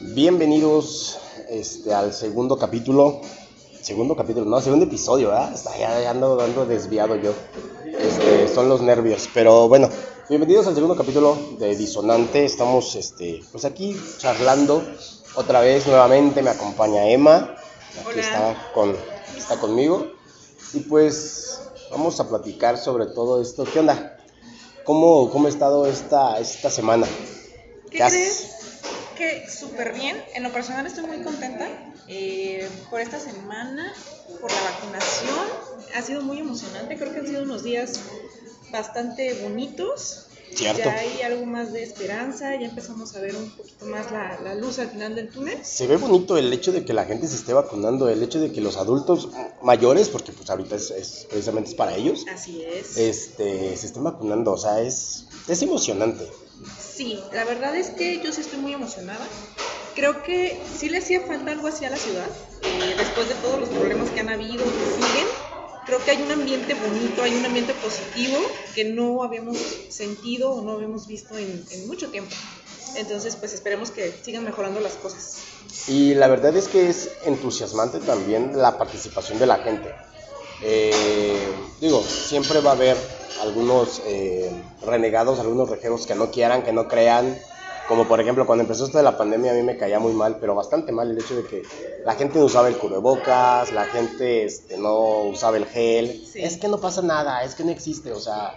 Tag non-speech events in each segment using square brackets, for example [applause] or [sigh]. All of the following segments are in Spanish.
Bienvenidos este, al segundo capítulo. Segundo capítulo, no, segundo episodio, ¿verdad? Está, ya, ya ando, ando desviado yo. Este, son los nervios. Pero bueno, bienvenidos al segundo capítulo de Disonante. Estamos este, pues aquí charlando otra vez nuevamente. Me acompaña Emma. Aquí Hola. está, con, está conmigo. Y pues vamos a platicar sobre todo esto. ¿Qué onda? ¿Cómo, cómo ha estado esta, esta semana? ¿Qué ¿Qué crees? Que súper bien. En lo personal estoy muy contenta eh, por esta semana, por la vacunación. Ha sido muy emocionante. Creo que han sido unos días bastante bonitos. Cierto. Ya hay algo más de esperanza. Ya empezamos a ver un poquito más la, la luz al final del túnel. Se ve bonito el hecho de que la gente se esté vacunando, el hecho de que los adultos mayores, porque pues ahorita es, es- precisamente es para ellos, Así es. este, se estén vacunando, o sea, es, es emocionante. Sí, la verdad es que yo sí estoy muy emocionada. Creo que sí le hacía falta algo así a la ciudad, eh, después de todos los problemas que han habido, que siguen. Creo que hay un ambiente bonito, hay un ambiente positivo que no habíamos sentido o no habíamos visto en, en mucho tiempo. Entonces, pues esperemos que sigan mejorando las cosas. Y la verdad es que es entusiasmante también la participación de la gente. Eh, digo, siempre va a haber algunos eh, renegados, algunos rejeros que no quieran, que no crean. Como por ejemplo, cuando empezó esto de la pandemia a mí me caía muy mal, pero bastante mal el hecho de que la gente no usaba el cubrebocas, la gente este, no usaba el gel. Sí. Es que no pasa nada, es que no existe, o sea.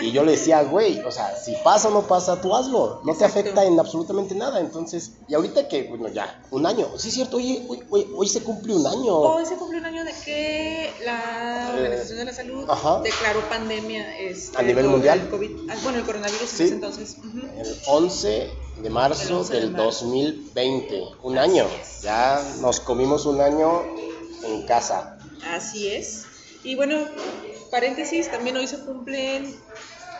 Y yo le decía, güey, o sea, si pasa o no pasa, tú hazlo. No te afecta en absolutamente nada. Entonces, y ahorita que, bueno, ya, un año. Sí, es cierto, hoy, hoy, hoy, hoy se cumple un año. Hoy se cumplió un año de que la Organización de la Salud Eh, Ajá. declaró pandemia este, ¿A nivel mundial? del COVID. Ah, bueno, el coronavirus Sí. en ese entonces. El 11 de marzo El 11 de del marzo. 2020. Un Así año. es. Ya nos comimos un año en casa. Así es. Y bueno, paréntesis, también hoy se cumplen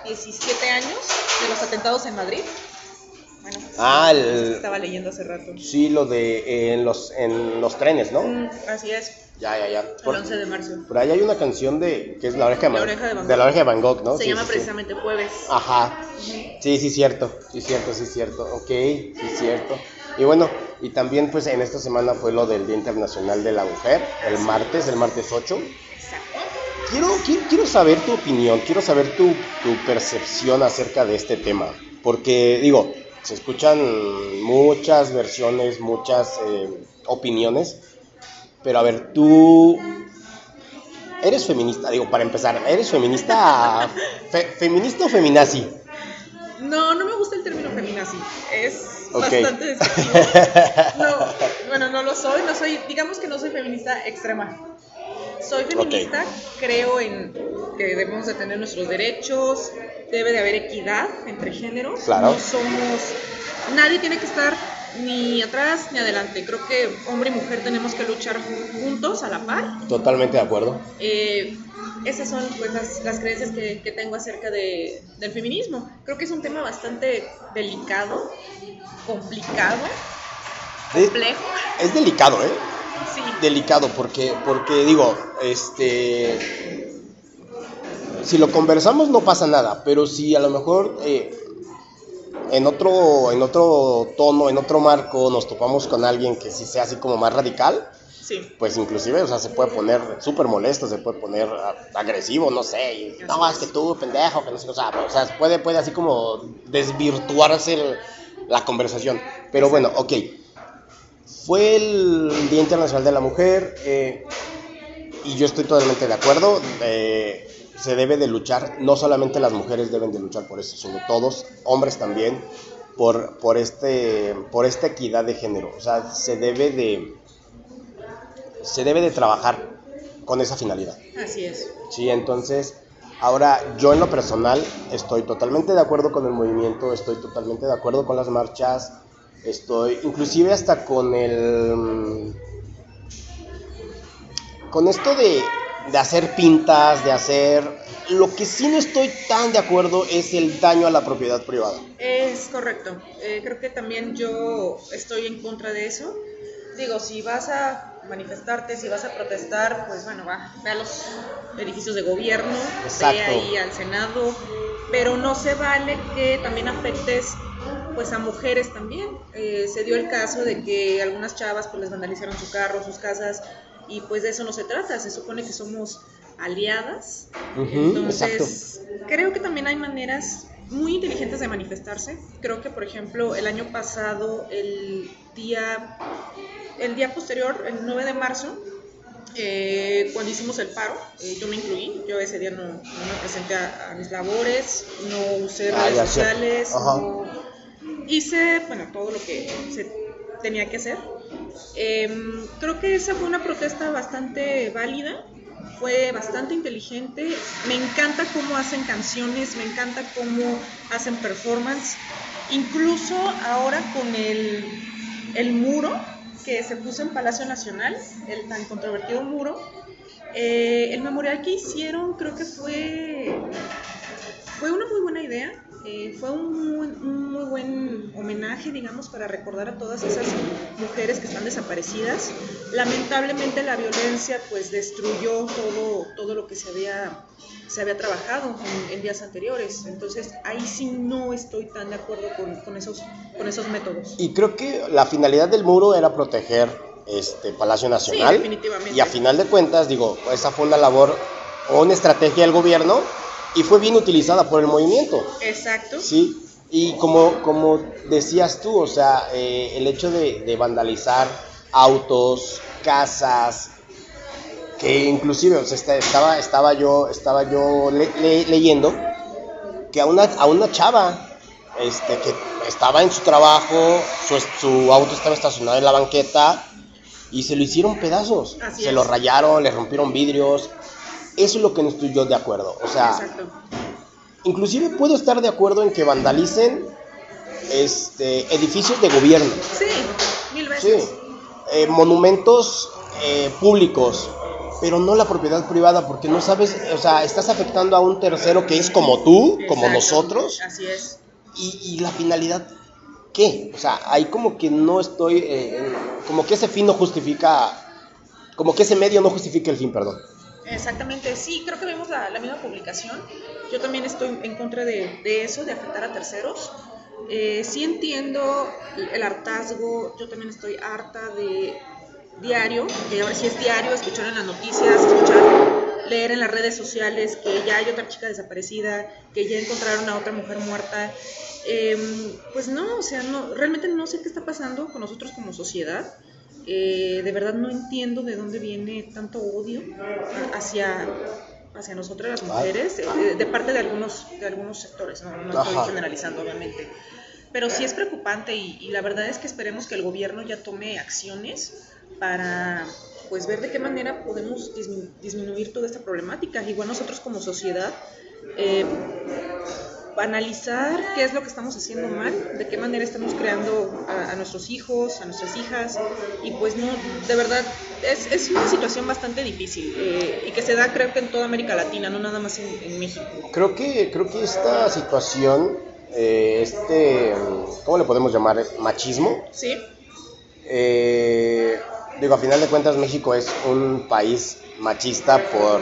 17 años de los atentados en Madrid. Ah, que el- estaba leyendo hace rato. Sí, lo de eh, en, los, en los trenes, ¿no? Mm, así es, Ya, ya, ya. el Por, 11 de marzo. por ahí hay una canción de que es La oreja de, La oreja de Van de la Gogh. oreja de Van Gogh, ¿no? Se Sí, llama sí, sí. precisamente Jueves. Ajá. Sí, sí, cierto, sí, cierto, sí, cierto. Ok, sí, cierto. Y bueno, y también pues en esta semana fue lo del Día Internacional de la Mujer, el martes, el martes 8. Exacto. Quiero, quiero, quiero saber tu opinión, quiero saber tu, tu percepción acerca de este tema. Porque, digo, se escuchan muchas versiones, muchas eh, opiniones. Pero a ver, tú eres feminista, digo, para empezar, ¿eres feminista, [laughs] fe- feminista o feminazi? No, no me gusta el término feminazi. Es bastante [laughs] despectivo. No, bueno, no lo soy. No soy, digamos que no soy feminista extrema. Soy feminista, creo en que debemos de tener nuestros derechos, debe de haber equidad entre géneros. Claro. No somos, nadie tiene que estar ni atrás ni adelante. Creo que hombre y mujer tenemos que luchar juntos a la par. Totalmente de acuerdo. Eh, esas son pues las, las creencias que, que tengo acerca de, del feminismo. Creo que es un tema bastante delicado, complicado, complejo. es delicado, ¿eh? Sí, delicado porque porque digo este si lo conversamos no pasa nada pero si a lo mejor eh, en otro en otro tono en otro marco nos topamos con alguien que sí sea así como más radical sí. pues inclusive o sea se puede poner súper molesto se puede poner agresivo no sé y, no es que tú pendejo que no sé qué, o sea, o sea puede puede así como desvirtuarse el- la conversación pero bueno ok fue el Día Internacional de la Mujer eh, y yo estoy totalmente de acuerdo. eh, se debe de luchar, no solamente las mujeres deben de luchar por eso, sino todos, hombres también, por, por, este, por esta equidad de género. O sea, se debe de, se debe de trabajar con esa finalidad. Así es. Sí, entonces, ahora yo en lo personal estoy totalmente de acuerdo con el movimiento, estoy totalmente de acuerdo con las marchas, estoy inclusive hasta con el... Con esto de, de hacer pintas, de hacer... Lo que sí no estoy tan de acuerdo es el daño a la propiedad privada. Es correcto. Eh, creo que también yo estoy en contra de eso. Digo, si vas a manifestarte, si vas a protestar, pues bueno, va, ve a los edificios de gobierno, Exacto. ve ahí al Senado, pero no se vale que también afectes pues a mujeres también. Eh, se dio el caso de que algunas chavas pues les vandalizaron su carro, sus casas, y pues de eso no se trata, se supone que somos aliadas. Entonces, creo que también hay maneras muy inteligentes de manifestarse. Creo que, por ejemplo, el año pasado, el día, el día posterior, el 9 de marzo, eh, cuando hicimos el paro, eh, yo me incluí, yo ese día no, me presenté a, mis labores, no usé ah, redes sociales, no hice, bueno, todo lo que se tenía que hacer. Em, creo que esa fue una protesta bastante válida, fue bastante inteligente. Me encanta cómo hacen canciones, me encanta cómo hacen performance. Incluso ahora con el, el muro que se puso en Palacio Nacional, el tan controvertido muro, eh, el memorial que hicieron creo que fue, fue una muy buena idea. Eh, fue un muy, buen homenaje, digamos, para recordar a todas esas mujeres que están desaparecidas. Lamentablemente la violencia pues destruyó todo, todo lo que se había, se había trabajado en, días anteriores. Entonces ahí sí no estoy tan de acuerdo con, con, esos, con esos métodos. Y creo que la finalidad del muro era proteger este Palacio Nacional. Sí, definitivamente. Y a final de cuentas, digo, esa fue una labor o una estrategia del gobierno y fue bien utilizada por el movimiento. Exacto. Sí, y como, como decías tú, o sea, eh, el hecho de, vandalizar autos, casas, que inclusive o sea, estaba, estaba yo, estaba yo leyendo que a una, a una chava este, que estaba en su trabajo, su, su, auto estaba estacionado en la banqueta y se lo hicieron pedazos. se lo rayaron, le rompieron vidrios, eso es lo que no estoy yo de acuerdo. O sea, inclusive puedo estar de acuerdo en que vandalicen este, edificios de gobierno. Sí, mil veces. Sí. Eh, monumentos eh, públicos, pero no la propiedad privada, porque no sabes, o sea, estás afectando a un tercero que es como tú, como nosotros. Así es. Y, la finalidad, ¿qué? O sea, ahí como que no estoy, eh, como que ese fin no justifica, como que ese medio no justifica el fin, perdón. Exactamente, sí, creo que vemos la, misma publicación. Yo también estoy en contra de, eso, de afectar a terceros. Eh, sí entiendo el hartazgo, yo también estoy harta de diario, que ahora sí es diario, escuchar en las noticias, escuchar, leer en las redes sociales que ya hay otra chica desaparecida, que ya encontraron a otra mujer muerta. Em, pues no, o sea, no, realmente no sé qué está pasando con nosotros como sociedad. Eh, de verdad no entiendo de dónde viene tanto odio hacia, hacia nosotras las mujeres, eh, de, parte de algunos, de algunos sectores, no, estoy generalizando obviamente. Pero sí es preocupante y, la verdad es que esperemos que el gobierno ya tome acciones para pues ver de qué manera podemos disminuir toda esta problemática. Igual nosotros como sociedad eh, analizar qué es lo que estamos haciendo mal, de qué manera estamos creando a, nuestros hijos, a nuestras hijas, y pues no, de verdad, es, es una situación bastante difícil eh, y que se da creo que en toda América Latina, no nada más en, México. Creo que, creo que esta situación, eh, este, ¿cómo le podemos llamar? Machismo. Sí. Eh, digo, a final de cuentas México es un país machista por,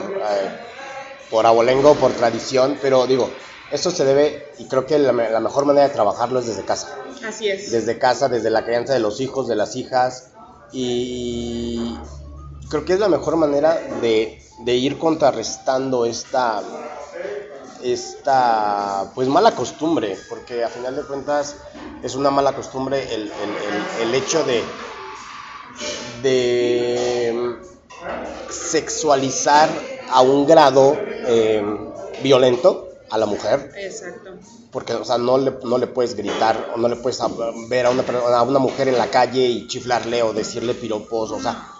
por abolengo, por tradición, pero digo, eso se debe, y creo que la, mejor manera de trabajarlo es desde casa. Así es. Desde casa, desde la crianza de los hijos, de las hijas, y creo que es la mejor manera de, ir contrarrestando esta, esta pues mala costumbre, porque a final de cuentas es una mala costumbre el, hecho de, de sexualizar a un grado eh, violento a la mujer. Exacto. Porque, o sea, no le, no le puedes gritar o no le puedes ver a una, a una mujer en la calle y chiflarle o decirle piropos, o sea,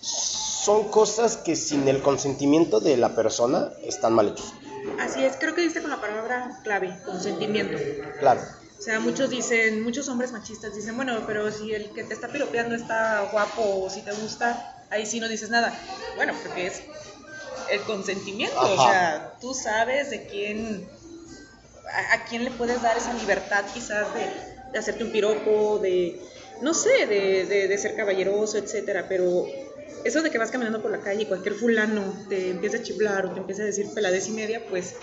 son cosas que sin el consentimiento de la persona están mal hechos. Así es, creo que dice con la palabra clave, consentimiento. Claro. O sea, muchos dicen, muchos hombres machistas dicen, bueno, pero si el que te está piropeando está guapo o si te gusta, ahí sí no dices nada. Bueno, porque es el consentimiento, o sea, tú sabes de quién, a, quién le puedes dar esa libertad quizás de, de hacerte un piropo, de, no sé, de, de, ser caballeroso, etcétera, pero eso de que vas caminando por la calle y cualquier fulano te empieza a chiflar o te empieza a decir peladez y media, pues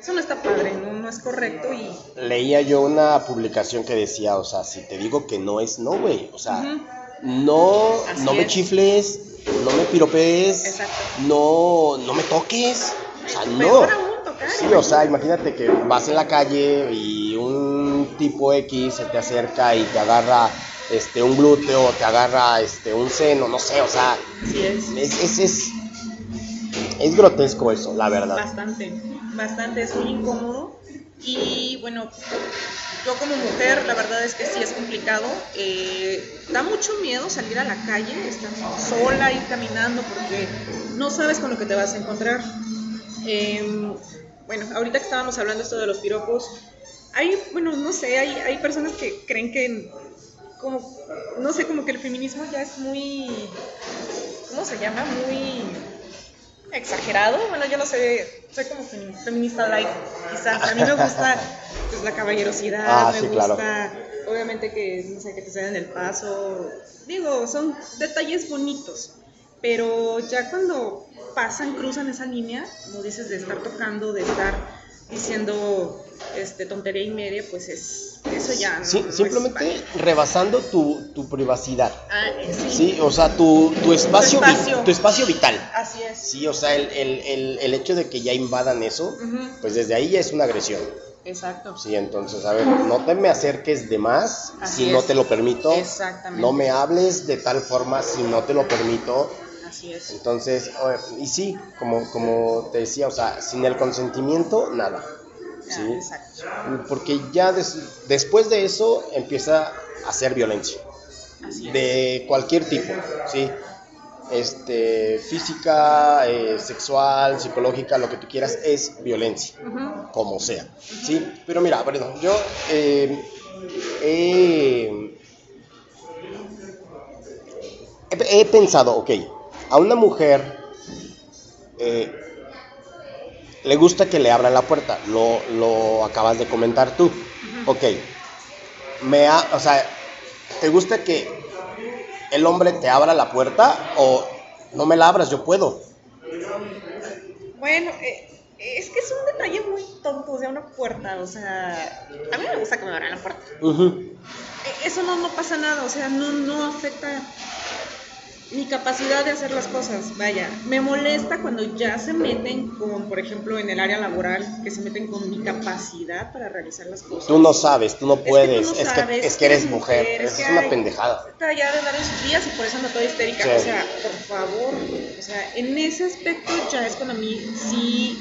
eso no está padre, no, no es correcto y... Leía yo una publicación que decía, o sea, si te digo que no es no, güey, o sea, no, Así no me es. chifles, no me piropees, Exacto. no, no me toques, o sea, no. Peor aún, tocar. Sí, o sea, imagínate que vas en la calle y un tipo X se te acerca y te agarra este un glúteo, te agarra este un seno, no sé, o sea, Así es. es, es, es, es grotesco eso, la verdad. Bastante, bastante, es muy incómodo. Y bueno, yo como mujer, la verdad es que sí es complicado. Eh, da mucho miedo salir a la calle, estar sola, ir caminando, porque no sabes con lo que te vas a encontrar. Em, bueno, ahorita que estábamos hablando esto de los piropos, hay, bueno, no sé, hay, hay personas que creen que, como, no sé, como que el feminismo ya es muy, ¿cómo se llama? Muy exagerado. Bueno, yo no sé, soy como femi- feminista light, quizás. A mí me gusta pues, la caballerosidad, Ah, me sí, gusta, claro. obviamente que, no sé, que te ceden el paso. Digo, son detalles bonitos, pero ya cuando pasan, cruzan esa línea, como dices, de estar tocando, de estar diciendo este tontería y media, pues es, eso ya no, Sí, no es simplemente rebasando tu, tu privacidad. Ah, eh, sí, Sí, o sea, tu, tu, espacio, tu espacio vital. así es. Sí, o sea, el, el, el, el hecho de que ya invadan eso, pues desde ahí ya es una agresión. Exacto. Sí, entonces, a ver, no te me acerques de más Así si no te lo permito. Exactamente. No me hables de tal forma si no te lo permito. Así es. Entonces, y sí, como, como te decía, o sea, sin el consentimiento, nada. Ah, Sí, exacto. porque ya des- después de eso empieza a ser violencia. De cualquier tipo, ¿sí? Este, física, eh, sexual, psicológica, lo que tú quieras, es violencia, como sea, ¿sí? Pero mira, bueno, yo eh, he, he- he pensado, ok, a una mujer eh, le gusta que le abran la puerta, lo, lo acabas de comentar tú, ok, me ha, o sea, ¿te gusta que el hombre te abra la puerta o no me la abras, yo puedo? Bueno, eh, es que es un detalle muy tonto, o sea, una puerta, o sea, a mí me gusta que me abran la puerta. Eh, Eso no, no pasa nada, o sea, no, no afecta mi capacidad de hacer las cosas. Vaya, me molesta cuando ya se meten con, por ejemplo, en el área laboral, que se meten con mi capacidad para realizar las cosas. Tú no sabes, tú no Es que tú puedes, no es que, sabes, es que eres mujer, es que es una hay- pendejada. Está ya de dar en sus días y por eso ando toda histérica. Sí. O sea, por favor. O sea, en ese aspecto ya es cuando a mí sí,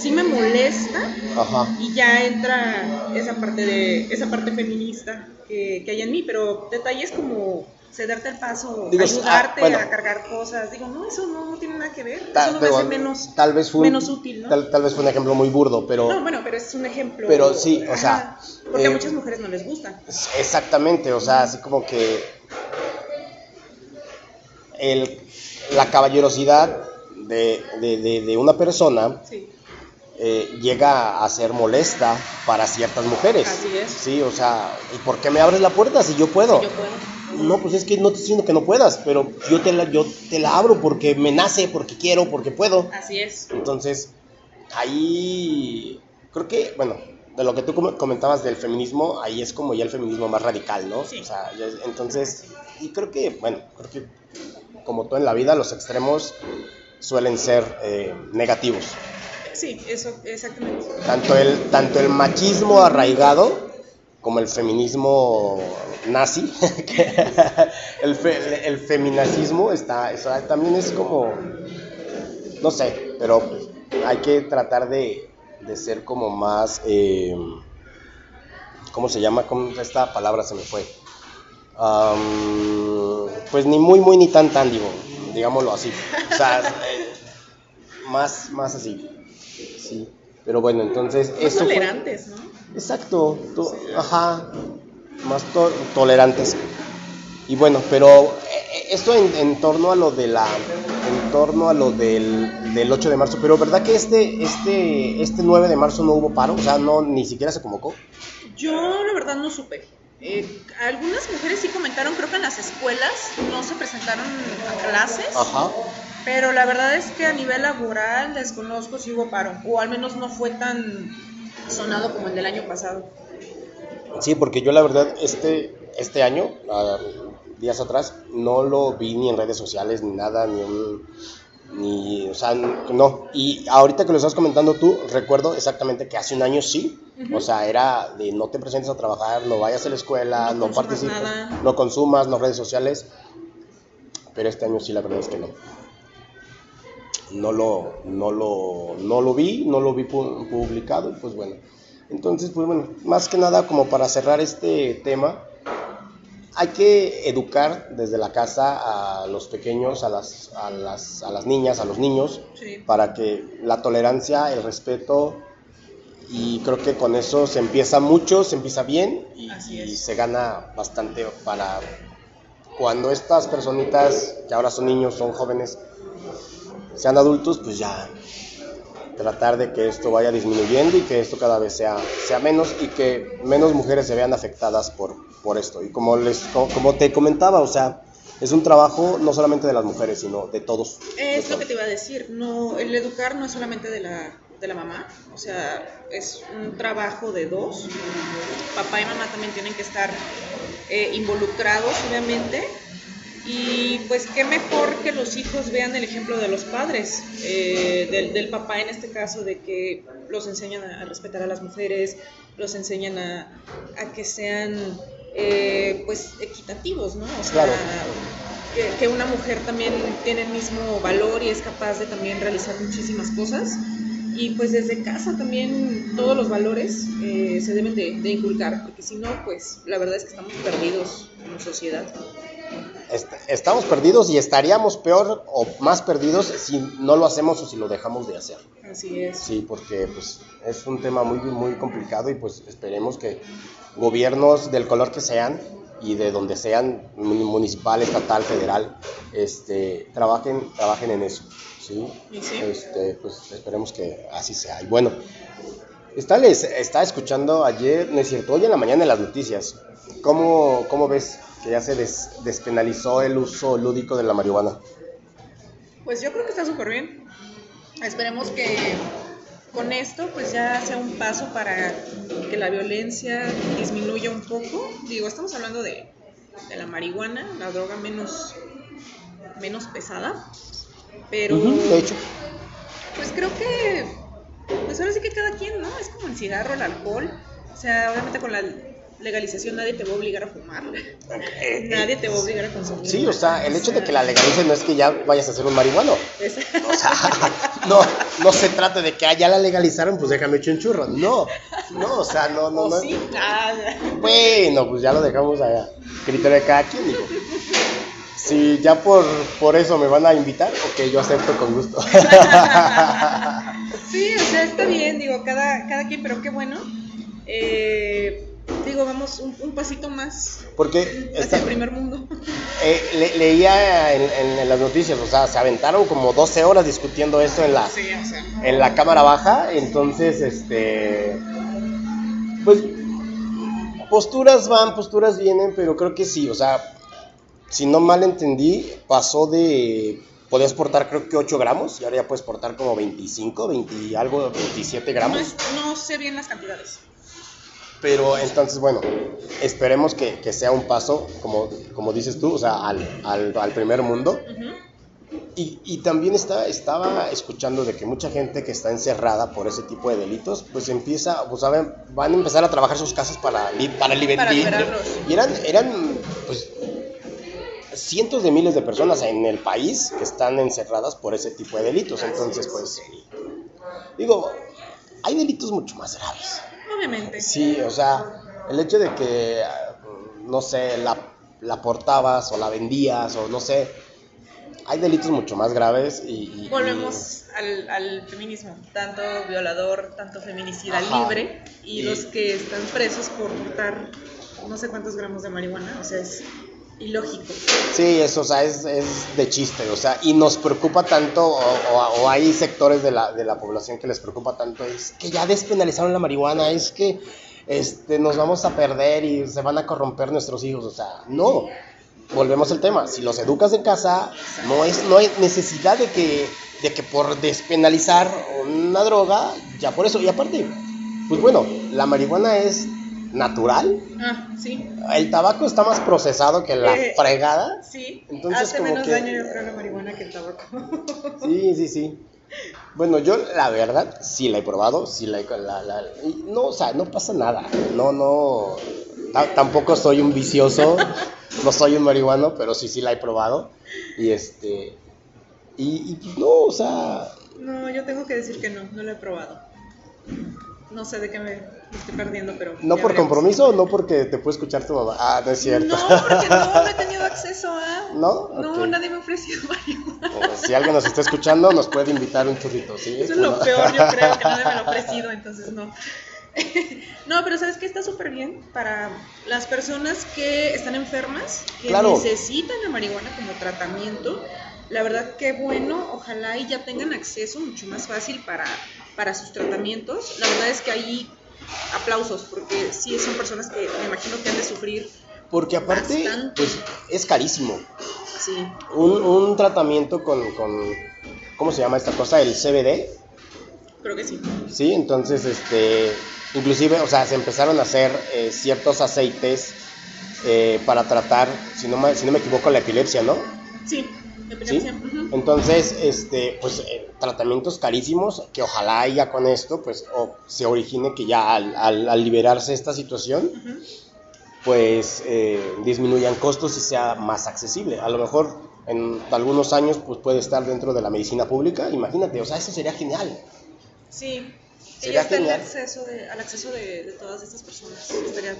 sí me molesta Ajá. y ya entra esa parte de esa parte feminista que, que hay en mí. Pero detalles como cederte el paso, Digo, ayudarte ah, bueno. a cargar cosas. Digo, no, eso no, no tiene nada que ver. Ta- eso digo, hace menos, tal vez fue un- menos útil, ¿no? Tal, tal vez fue un ejemplo muy burdo, pero No, bueno, pero es un ejemplo. Pero sí, o sea, Ajá, porque eh, a muchas mujeres no les gusta. exactamente, o sea, así como que el, la caballerosidad de, de- de- de una persona Sí. eh, llega a ser molesta para ciertas mujeres. Así es. Sí, o sea, ¿y por qué me abres la puerta si yo puedo? Yo puedo. No, pues es que no te estoy diciendo que no puedas, pero yo te la, yo te la abro porque me nace, porque quiero, porque puedo. Así es. Entonces, ahí creo que, bueno, de lo que tú com- comentabas del feminismo, ahí es como ya el feminismo más radical, ¿no? Sí. O sea, entonces, y creo que, bueno, creo que como todo en la vida, los extremos suelen ser eh, negativos. Sí, eso, exactamente. Tanto el, tanto el machismo arraigado como el feminismo nazi, [laughs] el, fe- el feminacismo está, está- también es como, no sé, pero hay que tratar de, de ser como más, eh, ¿cómo se llama? ¿Cómo esta palabra se me fue? Pues ni muy, muy, ni tan, tan, digo, digámoslo así. O sea, [laughs] eh, más, más así. Sí. Pero bueno, entonces Más eso fue- tolerantes, ¿no? Exacto, to- ajá, más to- tolerantes. Y bueno, pero eh, esto en, en torno a lo de la, en torno a lo del, del 8 de marzo, pero ¿verdad que este, este, este 9 de marzo no hubo paro? O sea, no, ni siquiera se convocó. Yo la verdad no supe. Eh, algunas mujeres sí comentaron, creo que en las escuelas no se presentaron a clases. Ajá. Pero la verdad es que a nivel laboral desconozco si hubo paro, o al menos no fue tan sonado como el del año pasado. Sí, porque yo la verdad este, este año, días atrás, no lo vi ni en redes sociales ni nada, ni un, ni, o sea, no. Y ahorita que lo estás comentando tú, recuerdo exactamente que hace un año sí, o sea, era de no te presentes a trabajar, no vayas a la escuela, No no, participes, nada. no consumas, no redes sociales. Pero este año sí, la verdad es que no. No lo, no lo, no lo vi, no lo vi pu- publicado, y pues bueno. Entonces, pues bueno, más que nada como para cerrar este tema, hay que educar desde la casa a los pequeños, a las, a las, a las niñas, a los niños, Sí. para que la tolerancia, el respeto, y creo que con eso se empieza mucho, se empieza bien y, se gana bastante para cuando estas personitas, que ahora son niños, son jóvenes, sean adultos, pues ya tratar de que esto vaya disminuyendo y que esto cada vez sea, sea menos y que menos mujeres se vean afectadas por, por esto. Y como, les, como, como te comentaba, o sea, es un trabajo no solamente de las mujeres, sino de todos. de Es lo que te iba a decir, no, el educar no es solamente de la, de la mamá, o sea, es un trabajo de dos. Papá y mamá también tienen que estar eh, involucrados, obviamente. Y pues qué mejor que los hijos vean el ejemplo de los padres, eh, del, del papá en este caso, de que los enseñan a, a respetar a las mujeres, los enseñan a, a que sean eh, pues equitativos, ¿no? O sea, Claro. que, que una mujer también tiene el mismo valor y es capaz de también realizar muchísimas cosas. Y pues desde casa también todos los valores eh, se deben de, de inculcar, porque si no, pues la verdad es que estamos perdidos como sociedad. Est- estamos perdidos y estaríamos peor o más perdidos si no lo hacemos o si lo dejamos de hacer. Así es. Sí, porque pues, es un tema muy, muy complicado y pues esperemos que gobiernos del color que sean y de donde sean, mun- municipal, estatal, federal, este, trabajen, trabajen en eso. ¿sí? Sí. Este, pues esperemos que así sea. Y bueno, está, les, estaba escuchando ayer, no es cierto, hoy en la mañana en las noticias. ¿Cómo, cómo ves que ya se des- despenalizó el uso lúdico de la marihuana? Pues yo creo que está súper bien. Esperemos que con esto pues ya sea un paso para que la violencia disminuya un poco. Digo, estamos hablando de, de la marihuana, la droga menos, menos pesada. Pero Ujú, de hecho. pues creo que pues ahora sí que cada quien, ¿no? Es como el cigarro, el alcohol. O sea, obviamente con la legalización nadie te va a obligar a fumar. [laughs] Nadie te va a obligar a consumir. Sí, o sea, el hecho de que la legalicen no es que ya vayas a ser un marihuano. Es- O sea, [laughs] no, no se trata de que ah, ya la legalizaron, pues déjame echar un churro. No, no, o sea, no, no, ¿O no. sí? Bueno, pues ya lo dejamos a criterio de cada quien, digo. Si ya por, por eso me van a invitar, ok, yo acepto con gusto. [laughs] Sí, o sea, está bien, digo, cada, cada quien, pero qué bueno. Eh, digo, vamos un, un pasito más Porque hacia el primer mundo. [laughs] eh, le- leía en, en- en las noticias, o sea, se aventaron como 12 horas discutiendo esto en la, Sí, o sea. en la cámara baja, entonces, este, pues, posturas van, posturas vienen, pero creo que sí, o sea, si no mal entendí, pasó de, podías portar creo que 8 gramos, y ahora ya puedes portar como 25, 20 y algo, 27 No, gramos, es- no sé bien las cantidades. Pero entonces, bueno, esperemos que, que sea un paso, como, como dices tú, o sea, al, al, al primer mundo, Ujú. y, y también está, estaba escuchando de que mucha gente que está encerrada por ese tipo de delitos, pues empieza, pues saben, van a empezar a trabajar sus casas para, li- para, liber- Para li- liberarlos. Y eran, eran pues, cientos de miles de personas en el país que están encerradas por ese tipo de delitos. Entonces, pues, digo, hay delitos mucho más graves. Obviamente. Sí, o sea, el hecho de que, no sé, la, la portabas o la vendías o no sé, hay delitos mucho más graves y... y- Volvemos al, al feminismo, tanto violador, tanto feminicida Ajá. libre, y, Y- los que están presos por portar no sé cuántos gramos de marihuana, o sea, es y- sí, eso, o sea, es, es de chiste, o sea, y nos preocupa tanto, o hay sectores de la, de la población que les preocupa tanto, es que ya despenalizaron la marihuana, es que este, nos vamos a perder y se van a corromper nuestros hijos. O sea, no. Volvemos al tema. Si los educas en casa, no, es, no hay necesidad de que, de que por despenalizar una droga, ya por eso. Y aparte, pues bueno, la marihuana es natural. Ah, sí. El tabaco está más procesado que la Eh, fregada. Sí. Entonces, Hace como menos que- daño yo creo la marihuana que el tabaco. Sí, sí, sí. Bueno, yo la verdad sí la he probado, sí la he... la- la- no, o sea, no pasa nada. No, no... ta- tampoco soy un vicioso, [laughs] no soy un marihuano, pero sí, sí la he probado. Y este... Y, y pues no, o sea... No, yo tengo que decir que no, no lo he probado. No sé de qué me, me estoy perdiendo, pero. No por veremos. compromiso o no porque te puede escuchar tu mamá. Ah, no es cierto. No, porque no, no he [laughs] tenido acceso a. ¿No? No, nadie me ha ofrecido [laughs] marihuana. O Si alguien nos está escuchando, nos puede invitar un churrito, ¿sí? Eso es lo peor, yo creo, que nadie me lo ha [laughs] ofrecido, entonces no. No, pero sabes que está súper bien para las personas que están enfermas, que Claro. necesitan la marihuana como tratamiento. La verdad que bueno, ojalá y ya tengan acceso mucho más fácil para, para sus tratamientos. La verdad es que ahí aplausos, porque sí son personas que me imagino que han de sufrir. Porque aparte, Bastante. pues es carísimo. Sí, Un, un tratamiento con, con, ¿cómo se llama esta cosa? El CBD, creo que sí. ¿sí? Entonces, este, inclusive, o sea, se empezaron a hacer eh, ciertos aceites eh, para tratar, si no, me, si no me equivoco, la epilepsia, ¿no? Sí, ¿Sí? epilepsia. Entonces, este, pues eh, tratamientos carísimos que ojalá ya con esto, pues o se origine que ya al, al- al liberarse esta situación, pues eh, disminuyan costos y sea más accesible. A lo mejor en algunos años pues puede estar dentro de la medicina pública, imagínate, o sea, eso sería genial. Sí, y Sería está el genial. acceso de, al acceso de, de todas estas personas. Estaría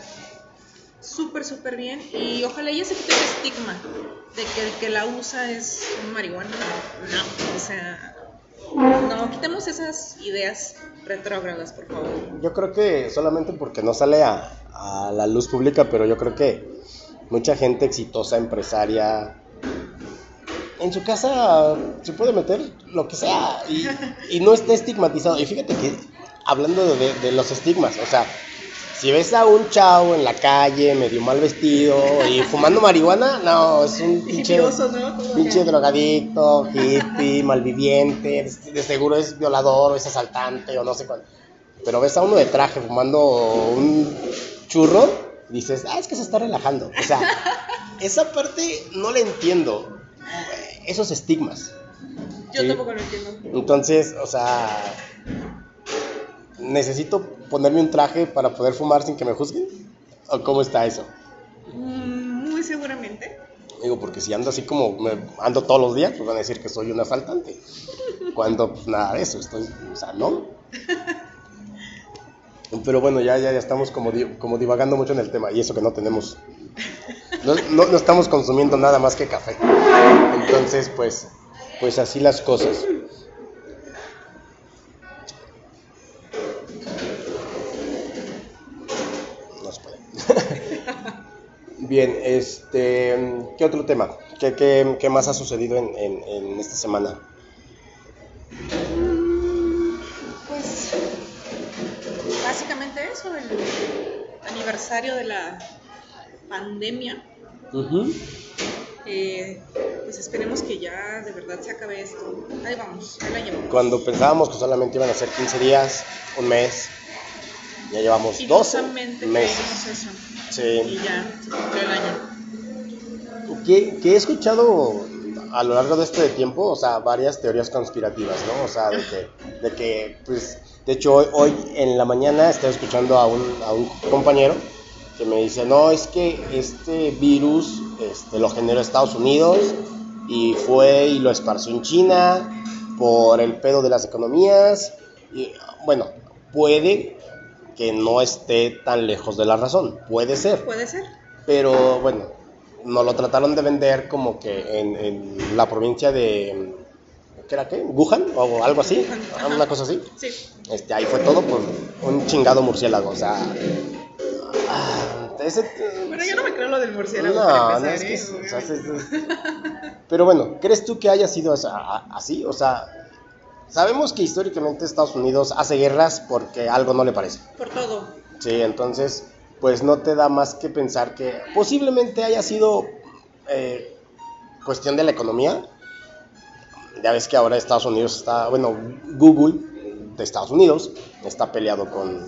súper, súper bien. Y ojalá ya se quite el estigma de que el que la usa es un marihuana. No, o sea, no, quitemos esas ideas retrógradas, por favor. Yo creo que solamente porque no sale a, a la luz pública, pero yo creo que mucha gente exitosa, empresaria, en su casa se puede meter lo que sea y, y no está estigmatizado. Y fíjate que hablando de, de los estigmas, o sea, si ves a un chavo en la calle medio mal vestido y fumando marihuana, no, es un [laughs] pinche, Hipioso, ¿no? Como pinche que- drogadicto, hippie, malviviente, de- de seguro es violador o es asaltante o no sé cuánto. Pero ves a uno de traje fumando un churro, dices, ah, es que se está relajando. O sea, [laughs] esa parte no la entiendo. Esos estigmas. Yo Sí. tampoco lo entiendo. Entonces, o sea, necesito ponerme un traje para poder fumar sin que me juzguen. ¿O cómo está eso? Mm, Muy seguramente. Digo, porque si ando así como me ando todos los días, pues van a decir que soy un asaltante. Cuando pues, nada de eso, estoy, o sea, no. Pero bueno, ya, ya, ya estamos como, como divagando mucho en el tema y eso que no tenemos. No, no- no estamos consumiendo nada más que café. Entonces, pues, pues así las cosas. Bien, este, ¿qué otro tema? ¿Qué, qué, qué más ha sucedido en, en- en esta semana? Pues básicamente eso, el aniversario de la pandemia. Eh, pues esperemos que ya de verdad se acabe esto. Ahí vamos, ahí la llevamos. Cuando pensábamos que solamente iban a ser 15 días, un mes, ya llevamos Y 12 justamente meses. eso. Sí. Y ya se cumplió el año. Que, que he escuchado a lo largo de este tiempo, o sea, varias teorías conspirativas, ¿no? O sea, de que, de que pues, de hecho, hoy, hoy en la mañana estaba escuchando a un, a un compañero que me dice, no, es que este virus este, lo generó Estados Unidos y fue y lo esparció en China por el pedo de las economías. Y bueno, puede que no esté tan lejos de la razón, puede ser. Puede ser. Pero bueno, nos lo trataron de vender como que en, en la provincia de. ¿Qué era qué? ¿Wuhan? O algo así. Wuhan. Una cosa así. Sí. Este, ahí fue todo por un chingado murciélago. O sea. ah, ese- Bueno, yo no me creo lo del murciélago. no, no, es que. ¿eh? o sea, es- es- Pero bueno, ¿crees tú que haya sido así? O sea, sabemos que históricamente Estados Unidos hace guerras porque algo no le parece. Por todo. Sí, entonces, pues no te da más que pensar que posiblemente haya sido eh, cuestión de la economía. Ya ves que ahora Estados Unidos está, bueno, Google de Estados Unidos está peleado con,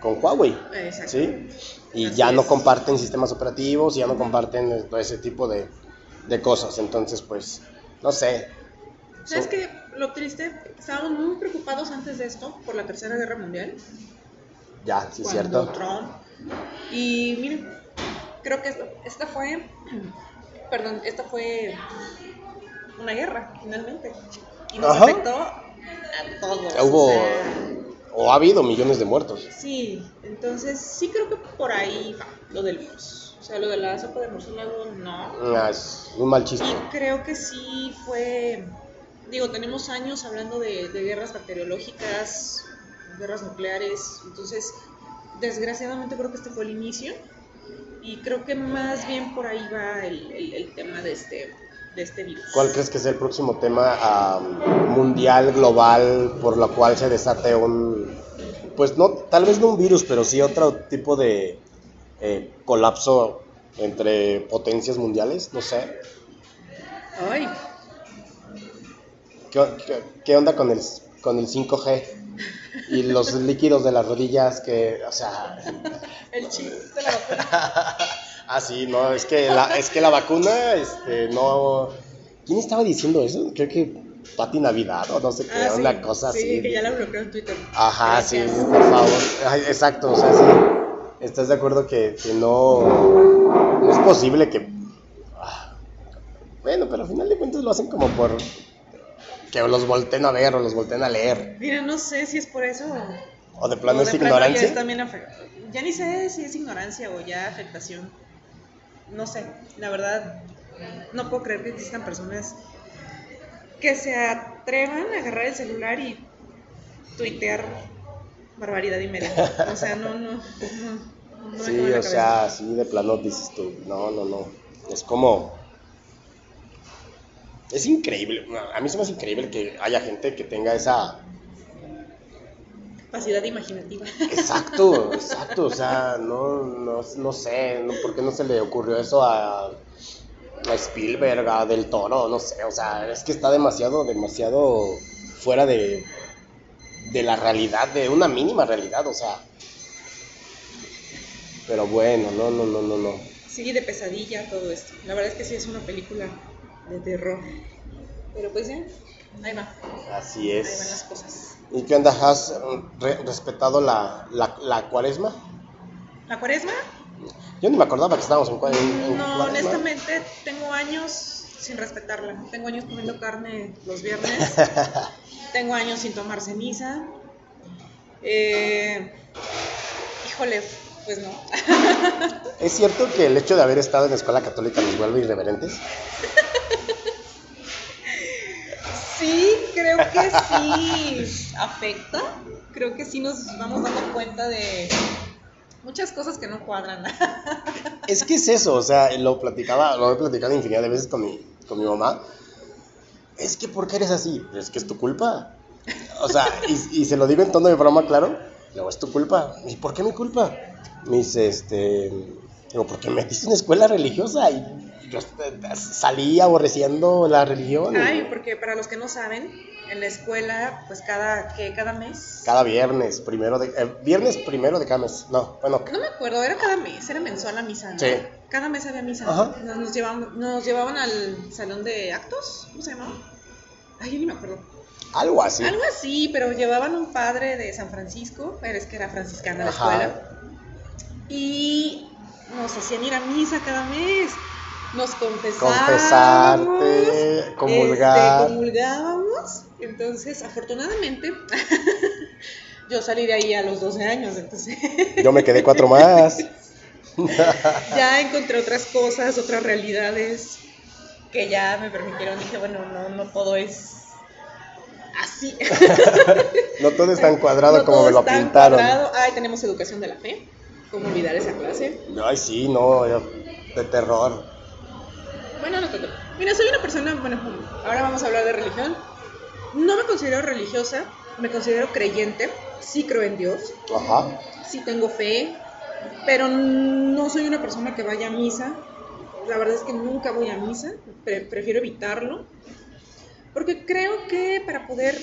con Huawei. Exacto. ¿sí? Y Así ya no comparten sistemas operativos, ya no comparten todo ese tipo de, de cosas. Entonces, pues, no sé. ¿Sabes So-? Lo triste, estábamos muy preocupados antes de esto por la Tercera Guerra Mundial. Ya, sí, cierto. Trump. Y miren, creo que esta fue, [clears throat] perdón, esta fue una guerra, finalmente. Y nos Ajá. afectó a todos. Hubo, o sea, o ha habido millones de muertos. sí, entonces sí creo que por ahí va lo del virus. O sea, lo de la sopa de murciélago, no. Ah, es un mal chiste. Y creo que sí fue, digo, tenemos años hablando de, de guerras bacteriológicas, guerras nucleares, entonces desgraciadamente creo que este fue el inicio y creo que más bien por ahí va el, el- el tema de este, de este virus. ¿Cuál crees que es el próximo tema ah, mundial, global, por lo cual se desate un, pues no, tal vez no un virus, pero sí otro tipo de eh, colapso entre potencias mundiales? No sé. Ay, ¿Qué, qué- qué onda con el, con el 5G? Y los líquidos de las rodillas que, o sea... el chip [laughs] de la vacuna. Ah, sí, no, es que la, es que la vacuna, este, no... ¿Quién estaba diciendo eso? Creo que Pati Navidad o no sé qué, Ah, sí, una cosa sí, así. que ya la bloqueó en Twitter. Ajá, sí, por favor. Ay, exacto, o sea, sí. ¿Estás de acuerdo que, que no, no es posible que... ah, Bueno, pero al final de cuentas lo hacen como por... Que los volteen a ver o los volteen a leer. Mira, no sé si es por eso o O de plano o es de plano ya ignorancia. también Ya ni sé si es ignorancia o ya afectación. No sé, la verdad, no puedo creer que existan personas que se atrevan a agarrar el celular y tuitear barbaridad y media. O sea, no, no, no, no [laughs] Sí, o sea, sí, de plano dices tú, no, no, no. Es como... Es increíble, a mí se me hace increíble que haya gente que tenga esa... Capacidad imaginativa. Exacto, [laughs] exacto, o sea, no, no, no sé, no, ¿por qué no se le ocurrió eso a, a Spielberg, a Del Toro? No sé, o sea, es que está demasiado, demasiado fuera de, de la realidad, de una mínima realidad, o sea. Pero bueno, no, no, no, no, no. Sí, de pesadilla todo esto. La verdad es que sí es una película de terror. Pero pues ya, ahí va. Así Ahí van las es. cosas. ¿Y qué onda? ¿Has re- respetado la, la, la cuaresma? ¿La cuaresma? Yo ni me acordaba que estábamos en, en- en No, honestamente tengo años sin respetarla. Tengo años comiendo carne los viernes. [laughs] tengo años sin tomar ceniza. Eh, híjole, pues no. [laughs] ¿Es cierto que el hecho de haber estado en la escuela católica nos vuelve irreverentes? [laughs] Sí, creo que sí afecta. Creo que sí nos vamos dando cuenta de muchas cosas que no cuadran. Es que es eso, o sea, lo platicaba, lo he platicado infinidad de veces con mi, con mi mamá. Es que, ¿por qué eres así? Es que es tu culpa. O sea, y, se lo digo en tono de broma, claro. Luego, es tu culpa. ¿Y por qué mi culpa? Me dice, este. Digo, porque me metiste en escuela religiosa y yo salí aborreciendo la religión. Ay, porque para los que no saben, en la escuela, pues cada, que cada mes. Cada viernes, primero de. eh, viernes primero de cada mes. No, bueno, No me acuerdo, era cada mes, era mensual la misa. ¿no? Sí. Cada mes había misa. Ajá. Nos, nos llevaban, nos llevaban al salón de actos, ¿cómo se llamaba? Ay, yo ni me acuerdo. algo así. Algo así, pero llevaban un padre de San Francisco, pero es que era franciscana la Ajá. escuela. Y nos hacían ir a misa cada mes. Nos confesábamos. Confesarte, comulgar. este, comulgábamos. Entonces, afortunadamente, [laughs] yo salí de ahí a los 12 años, entonces Yo me quedé cuatro más. [laughs] ya encontré otras cosas, otras realidades que ya me permitieron. Dije, bueno, no, no todo es así. [laughs] No todo es tan cuadrado No como todo me lo es tan pintaron. cuadrado. Ay, tenemos educación de la fe. ¿Cómo olvidar esa clase? Ay, sí, no, de terror. Bueno, no tanto. Mira, soy una persona, bueno, ahora vamos a hablar de religión. No me considero religiosa, me considero creyente, sí creo en Dios, Ajá. sí tengo fe, pero no soy una persona que vaya a misa. La verdad es que nunca voy a misa, pre- prefiero evitarlo, porque creo que para poder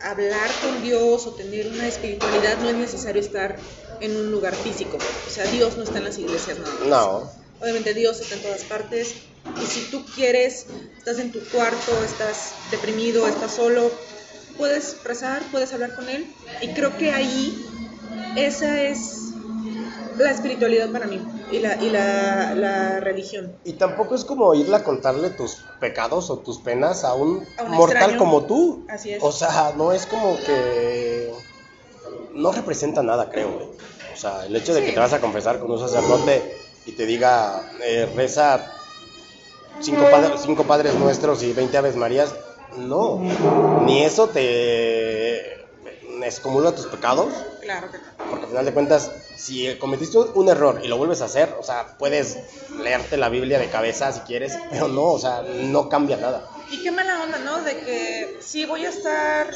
hablar con Dios o tener una espiritualidad no es necesario estar en un lugar físico. O sea, Dios no está en las iglesias nada más. No. Obviamente Dios está en todas partes y si tú quieres, estás en tu cuarto, estás deprimido, estás solo, puedes rezar, puedes hablar con Él y creo que ahí esa es la espiritualidad para mí y la, y la, la religión. Y tampoco es como irle a contarle tus pecados o tus penas a un, A un mortal extraño. como tú. Así es. O sea, no es como que. No representa nada, creo, güey. O sea, el hecho de Sí. que te vas a confesar con un sacerdote y te diga, eh, reza cinco, padres, cinco padres nuestros y 20 aves marías, no. Ni eso te excomulga tus pecados. Claro que no. Porque al final de cuentas, si cometiste un, error y lo vuelves a hacer, o sea, puedes leerte la Biblia de cabeza si quieres, pero no, o sea, no cambia nada. Y qué mala onda, ¿no? De que sí voy a estar,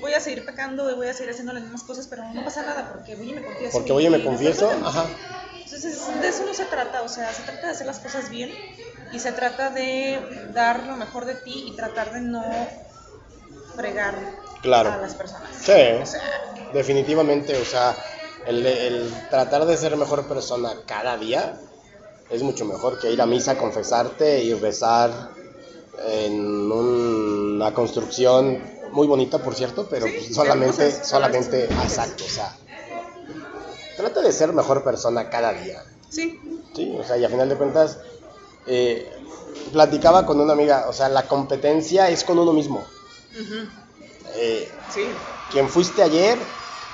voy a seguir pecando y voy a seguir haciendo las mismas cosas, pero no pasa nada porque voy y me confieso. Porque oye, me y confieso, perdonan. ajá, Entonces, de eso no se trata, o sea, se trata de hacer las cosas bien y se trata de dar lo mejor de ti y tratar de no fregar Claro. a las personas. Sí. O sea, definitivamente, o sea, el, el tratar de ser mejor persona cada día es mucho mejor que ir a misa, confesarte y rezar en una construcción muy bonita, por cierto, pero Sí, pues solamente, hermosas, solamente, exacto, o sea, trata de ser mejor persona cada día. sí, Sí, o sea, y a final de cuentas, eh, platicaba con una amiga, o sea, la competencia es con uno mismo. Eh, sí, quien fuiste ayer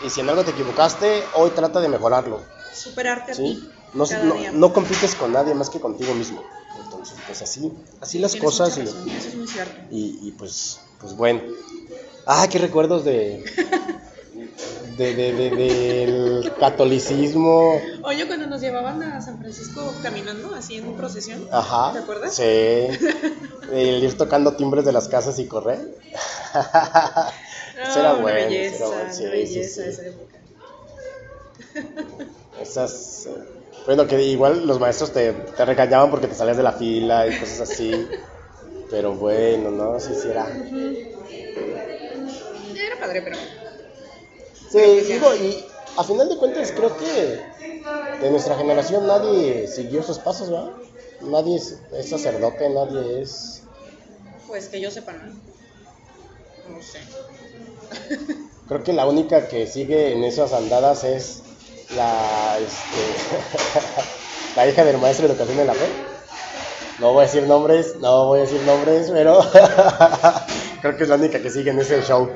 y si en algo te equivocaste, hoy trata de mejorarlo. superarte a ¿sí? ti No, no, no compites con nadie más que contigo mismo. Entonces, pues así, así las Tienes cosas. Y, razón, eso es muy cierto. y, y, pues, pues bueno. Ah, qué recuerdos de, [laughs] de, de- de- del catolicismo. Oye, cuando nos llevaban a San Francisco caminando, así en procesión, Ajá. ¿te acuerdas? Sí. [laughs] El ir tocando timbres de las casas y correr. Eso era bueno. eso belleza, era bueno, sí, belleza sí. esa época. [laughs] Esas. Bueno, que igual los maestros te, te regañaban porque te salías de la fila y cosas así. Pero bueno, no, sí, sí era. Era padre, pero Sí, digo, y a final de cuentas creo que de nuestra generación nadie siguió sus pasos, ¿verdad? Nadie es, es sacerdote, nadie es. pues que yo sepa, ¿no? No sé. Creo que la única que sigue en esas andadas es la, este, [laughs] la hija del maestro de educación de la fe. No voy a decir nombres, no voy a decir nombres, pero [laughs] creo que es la única que sigue en ese show. Ok.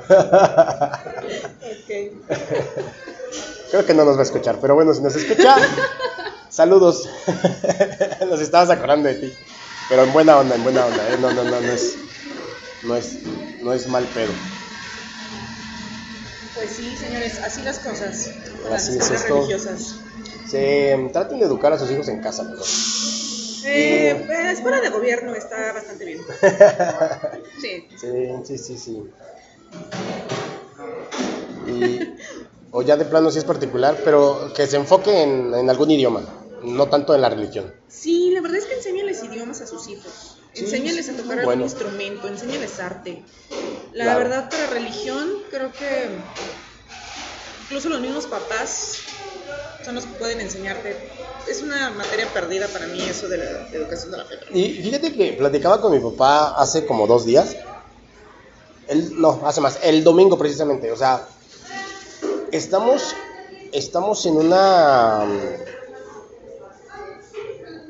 Creo que no nos va a escuchar, pero bueno, si nos escucha, saludos. [laughs] Nos estabas acordando de ti, pero en buena onda, en buena onda, ¿eh? No, no, no, no es, no es, no es mal pedo. Pues sí, señores, así las cosas con las Así es esto. religiosas. Se, traten de educar a sus hijos en casa, mejor. Eh, la escuela de gobierno está bastante bien. Sí. [laughs] Sí, sí, sí, sí. Y, o ya de plano sí es particular, pero que se enfoque en, en algún idioma, no tanto en la religión. Sí, la verdad es que enséñales idiomas a sus hijos. Sí, Enséñales a tocar bueno. algún instrumento, enséñales arte. La Claro. verdad, para religión, creo que incluso los mismos papás son los que pueden enseñarte. Es una materia perdida para mí eso de la educación de la fe. Y fíjate que platicaba con mi papá hace como dos días. El, no, hace más. El domingo precisamente. O sea, estamos, estamos en una,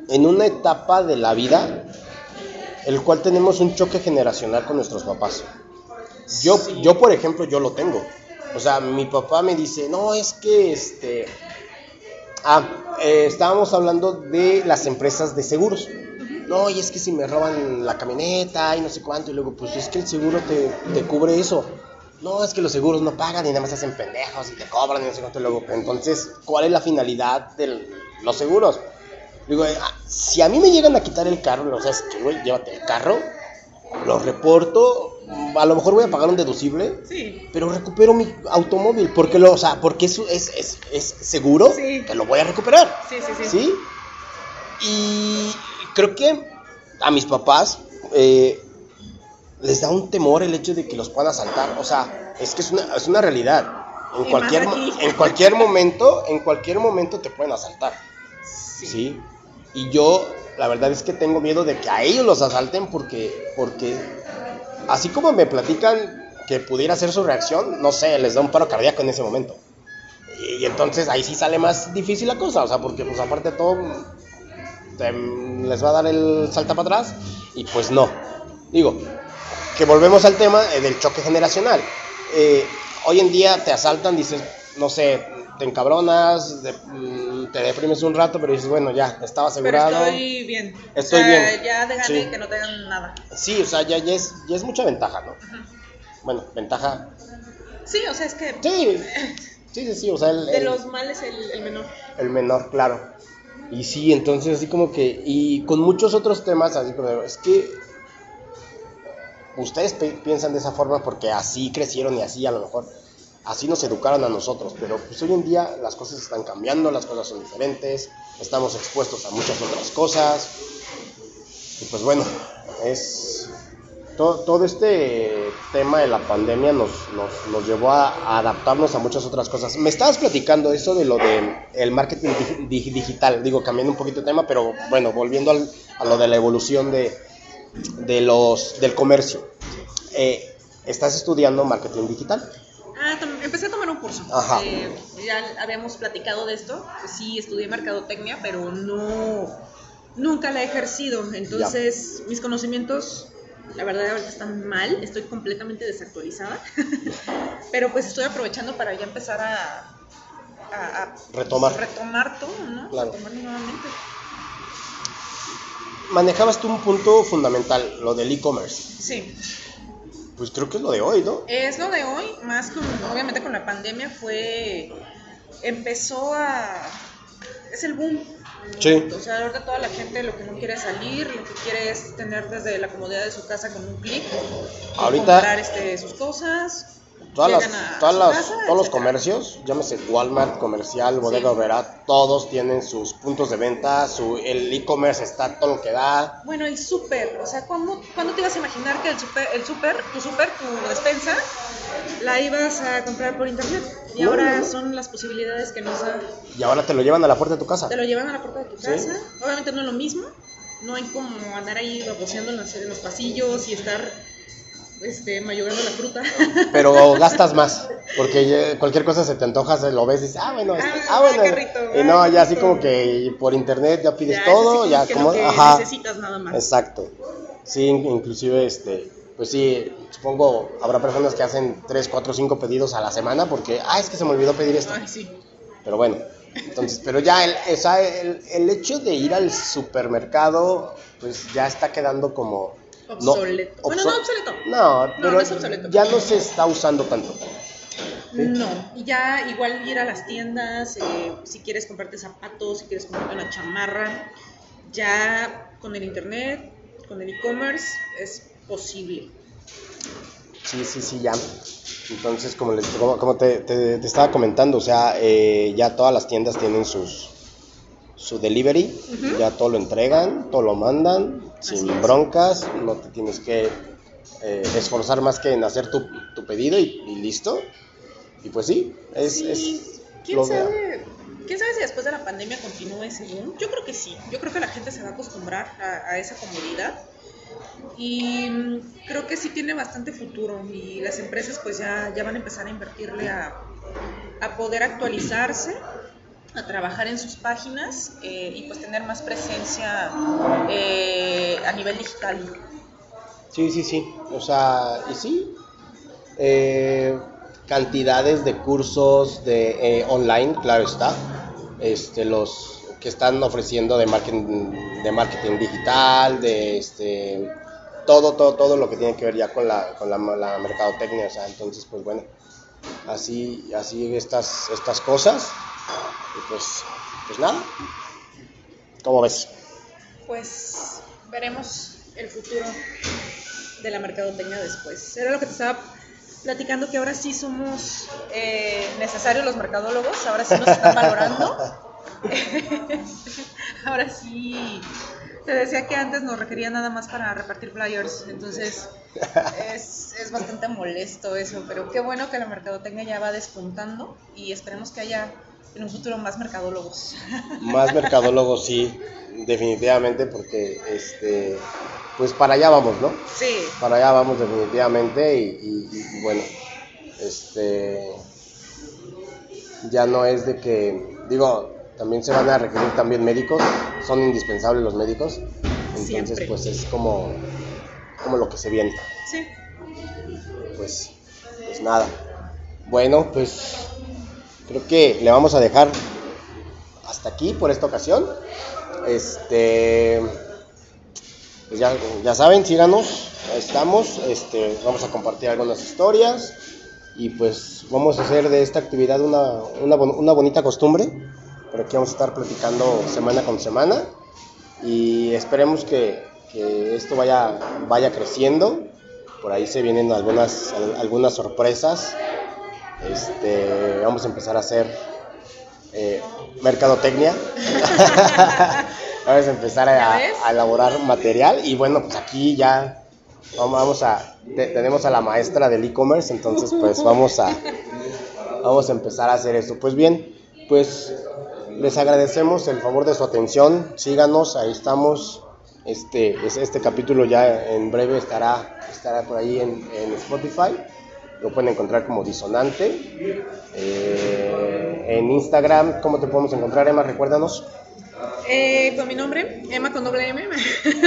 en una etapa de la vida, el cual tenemos un choque generacional con nuestros papás. Yo, Sí. yo por ejemplo, yo lo tengo. O sea, mi papá me dice, no, es que este... Ah, eh, estábamos hablando de las empresas de seguros. No, y es que si me roban la camioneta y no sé cuánto, y luego, pues es que el seguro te, te cubre eso. No, es que los seguros no pagan y nada más hacen pendejos y te cobran y no sé cuánto. y Luego, entonces, ¿cuál es la finalidad de los seguros? Digo, ah, si a mí me llegan a quitar el carro, o sea, es que, güey, llévate el carro, lo reporto, a lo mejor voy a pagar un deducible, Sí. pero recupero mi automóvil, porque lo, o sea, porque es, es, es, es seguro Sí. que lo voy a recuperar. Sí, sí, sí. ¿Sí? Y creo que a mis papás eh, les da un temor el hecho de que los puedan asaltar. O sea, es que es una, es una realidad. En Y cualquier, en cualquier momento, en cualquier momento te pueden asaltar. Sí. Y yo, la verdad es que tengo miedo de que a ellos los asalten porque, porque así como me platican que pudiera ser su reacción, no sé, les da un paro cardíaco en ese momento. Y, entonces ahí sí sale más difícil la cosa, o sea, porque pues aparte de todo les va a dar el salta para atrás y pues no. Digo, que volvemos al tema eh, del choque generacional. Eh, hoy en día te asaltan, dices, no sé, te encabronas, de- mm, te deprimes un rato, pero dices, bueno, ya, estaba Pero asegurado. estoy bien. Estoy o sea, bien. Ya de Sí. que no te hagan nada. Sí, o sea, ya, ya es, ya es mucha ventaja, ¿no? Bueno, ventaja. Sí, o sea, es que Sí, [laughs] sí, sí, sí, o sea, el, de el- los males el, el menor. el menor, claro. Y sí, entonces así como que, y con muchos otros temas, así como, es que ustedes piensan de esa forma porque así crecieron y así a lo mejor, así nos educaron a nosotros, pero pues hoy en día las cosas están cambiando, las cosas son diferentes, estamos expuestos a muchas otras cosas, y pues bueno, es... Todo, todo este tema de la pandemia nos, nos, nos llevó a, adaptarnos a muchas otras cosas. Me estabas platicando eso de lo de el marketing dig- dig- digital, digo, cambiando un poquito de tema, pero bueno, volviendo al- a lo de la evolución de, de los, del comercio. Eh, ¿Estás estudiando marketing digital? Ah, empecé a tomar un curso. Ajá. Eh, ya habíamos platicado de esto. Sí, estudié mercadotecnia, pero no nunca la he ejercido. Entonces, mis conocimientos, la verdad, ahorita están mal. Estoy completamente desactualizada. [laughs] pero pues estoy aprovechando para ya empezar a, a- a Retomar. retomar todo, ¿no? Claro. Retomarlo nuevamente. Manejabas tú un punto fundamental, lo del e-commerce. Sí. Pues creo que es lo de hoy, ¿no? Es lo de hoy, más con, obviamente con la pandemia fue, empezó a, es el boom. Sí. O sea, ahorita toda la gente lo que no quiere es salir, lo que quiere es tener desde la comodidad de su casa con un clic, Ahorita- comprar este, sus cosas, Todas las, llegan a todas su las- casa, todos los comercios, llámese Walmart, comercial, bodega Sí. todos tienen sus puntos de venta, su, el e-commerce está todo lo que da. Bueno, el súper, o sea, ¿cuándo, ¿cuándo te ibas a imaginar que el súper, el súper, tu súper, tu despensa, la ibas a comprar por internet? Y No, ahora no. son las posibilidades que nos da Y ahora te lo llevan a la puerta de tu casa. Te lo llevan a la puerta de tu Sí. casa. Obviamente no es lo mismo. No hay como andar ahí baboseando en los, en los pasillos y estar este, mayugando la fruta. [laughs] Pero gastas más, porque cualquier cosa se te antoja, se lo ves y dices, ah, bueno, este- Ah, ah, bueno. carrito, y no, ya así como que por internet ya pides Ya, todo, ya como, que lo que ajá, necesitas nada más. exacto. Sí, in- inclusive, este, pues sí, supongo habrá personas que hacen 3, 4, 5 pedidos a la semana porque, ah, es que se me olvidó pedir esto. Ay, sí. Pero bueno, entonces, pero ya el, el, el hecho de ir al supermercado, pues ya está quedando como... no, Obsoleto. Bueno, no obsoleto. No, No, pero no es obsoleto. ya no se está usando tanto. No, y ya igual ir a las tiendas, eh, si quieres comprarte zapatos, si quieres comprarte una chamarra, ya con el internet, con el e-commerce, es posible. Sí, sí, sí, ya. Entonces, como, les, como, como te, te- te estaba comentando, o sea, eh, ya todas las tiendas tienen sus su delivery, ya todo lo entregan, todo lo mandan, Así sin es. broncas, no te tienes que eh, esforzar más que en hacer tu, tu pedido y, y listo. Y pues sí, es... Sí, es ¿Quién lo sabe? ¿Quién sabe si después de la pandemia continúe ese boom? Yo creo que sí. Yo creo que la gente se va a acostumbrar a, a esa comodidad. Y mm, creo que sí tiene bastante futuro. Y las empresas pues ya, ya van a empezar a invertirle a, a poder actualizarse, a trabajar en sus páginas eh, y pues tener más presencia eh, a nivel digital. Sí, sí, sí. O sea, y sí. eh, cantidades de cursos de online, claro está. Este, los que están ofreciendo de marketing, de marketing digital, de este, todo, todo, todo lo que tiene que ver ya con la, con la, mercadotecnia. Entonces, pues bueno, así, así estas, estas cosas. Y pues, pues nada. ¿Cómo ves? Pues veremos el futuro de la mercadotecnia después. Era lo que te estaba platicando que ahora sí somos eh, necesarios los mercadólogos, ahora sí nos están valorando. [laughs] ahora sí. Te decía que antes nos requería nada más para repartir flyers, entonces es, es bastante molesto eso, pero qué bueno que la mercadotecnia ya va despuntando y esperemos que haya en un futuro más mercadólogos. [laughs] Más mercadólogos, sí, definitivamente, porque este, pues para allá vamos, ¿no? Sí. Para allá vamos definitivamente y, y- y bueno, este, ya no es de que, digo, también se van a requerir también médicos, son indispensables los médicos, entonces Siempre. pues es como, como lo que se viene, Sí. pues, pues nada. Bueno, pues creo que le vamos a dejar hasta aquí por esta ocasión. Este, pues ya, ya saben, síganos, estamos, este, vamos a compartir algunas historias. Y pues vamos a hacer de esta actividad una, una, bon- una bonita costumbre, por aquí vamos a estar platicando semana con semana. Y esperemos que, que esto vaya, vaya creciendo, por ahí se vienen algunas, al- algunas sorpresas, este, vamos a empezar a hacer eh, mercadotecnia. [laughs] vamos a empezar ¿Ya a, elaborar material y bueno, pues aquí ya vamos, a te- tenemos a la maestra del e-commerce, entonces pues [laughs] vamos a vamos a empezar a hacer eso. Pues bien, pues les agradecemos el favor de su atención. Síganos, ahí estamos. Este, es- este capítulo ya en breve estará, estará por ahí en, en Spotify. Lo pueden encontrar como Disonante. Eh, en Instagram, ¿cómo te podemos encontrar, Emma? Recuérdanos. Eh, con mi nombre, Emma con doble M.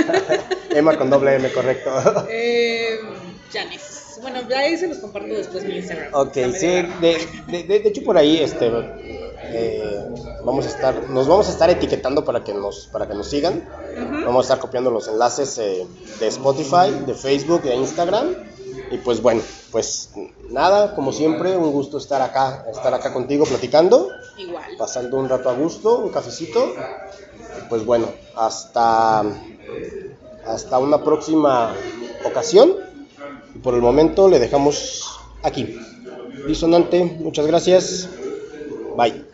[laughs] Emma con doble M, correcto. [laughs] eh, Janice. Bueno, ya ahí se los comparto después mi Instagram. Ok, sí, de, de- de- de hecho por ahí este, eh, vamos a estar, nos vamos a estar etiquetando para que nos, para que nos sigan. Vamos a estar copiando los enlaces eh, de Spotify, de Facebook, de Instagram. Y pues bueno, pues nada, como siempre, un gusto estar acá, estar acá contigo platicando, Igual. pasando un rato a gusto, un cafecito. Y pues bueno, hasta, hasta una próxima ocasión. Y por el momento le dejamos aquí. Disonante, muchas gracias. Bye.